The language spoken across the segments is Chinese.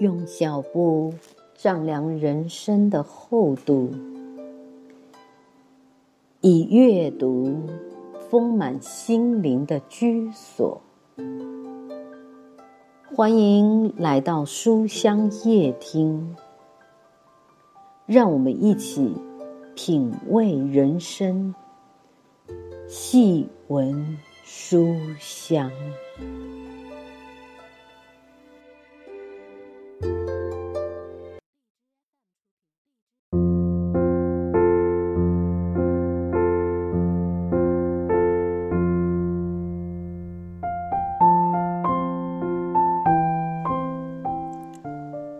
用脚步丈量人生的厚度，以阅读丰满心灵的居所。欢迎来到书香夜听，让我们一起品味人生，细闻书香。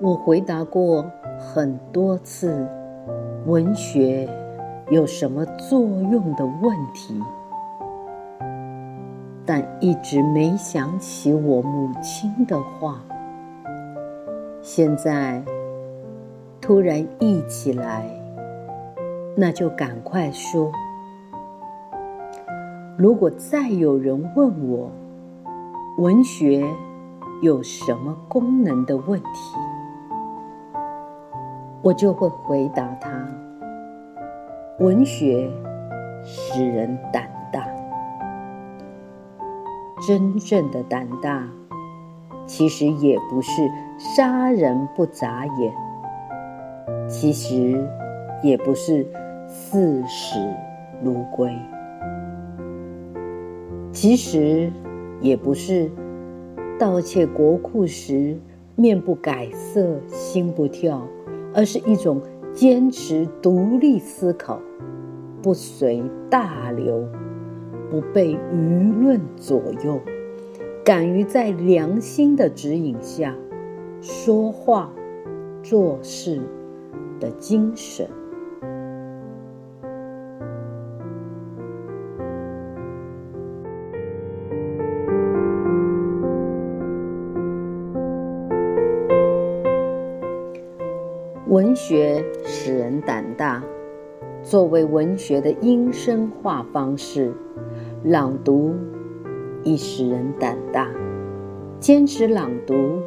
我回答过很多次文学有什么作用的问题，但一直没想起我母亲的话。现在突然忆起来，那就赶快说。如果再有人问我文学有什么功能的问题，我就会回答他：文学使人胆大。真正的胆大，其实也不是杀人不眨眼，其实也不是视死如归，其实也不是盗窃国库时面不改色心不跳。而是一种坚持独立思考，不随大流，不被舆论左右，敢于在良心的指引下说话、做事的精神。文学使人胆大。作为文学的音声化方式，朗读亦使人胆大。坚持朗读，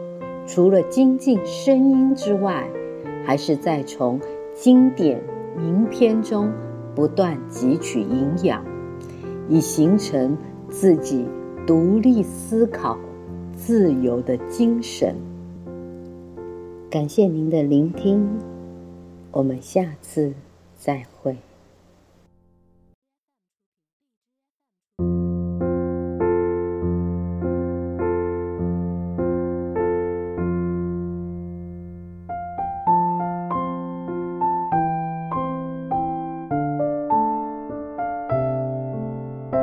除了精进声音之外，还是在从经典名篇中不断汲取营养，以形成自己独立思考、自由的精神。感谢您的聆听，我们下次再会。